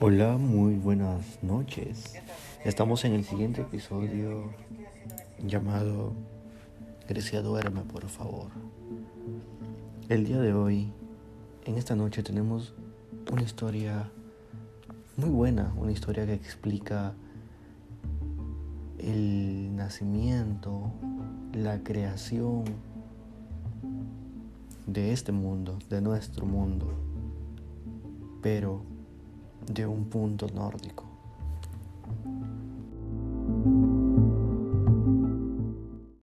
Hola, muy buenas noches. Estamos en el siguiente episodio llamado Grecia duerme, por favor. El día de hoy, en esta noche, tenemos una historia muy buena, una historia que explica el nacimiento, la creación de este mundo, de nuestro mundo. Pero de un punto nórdico.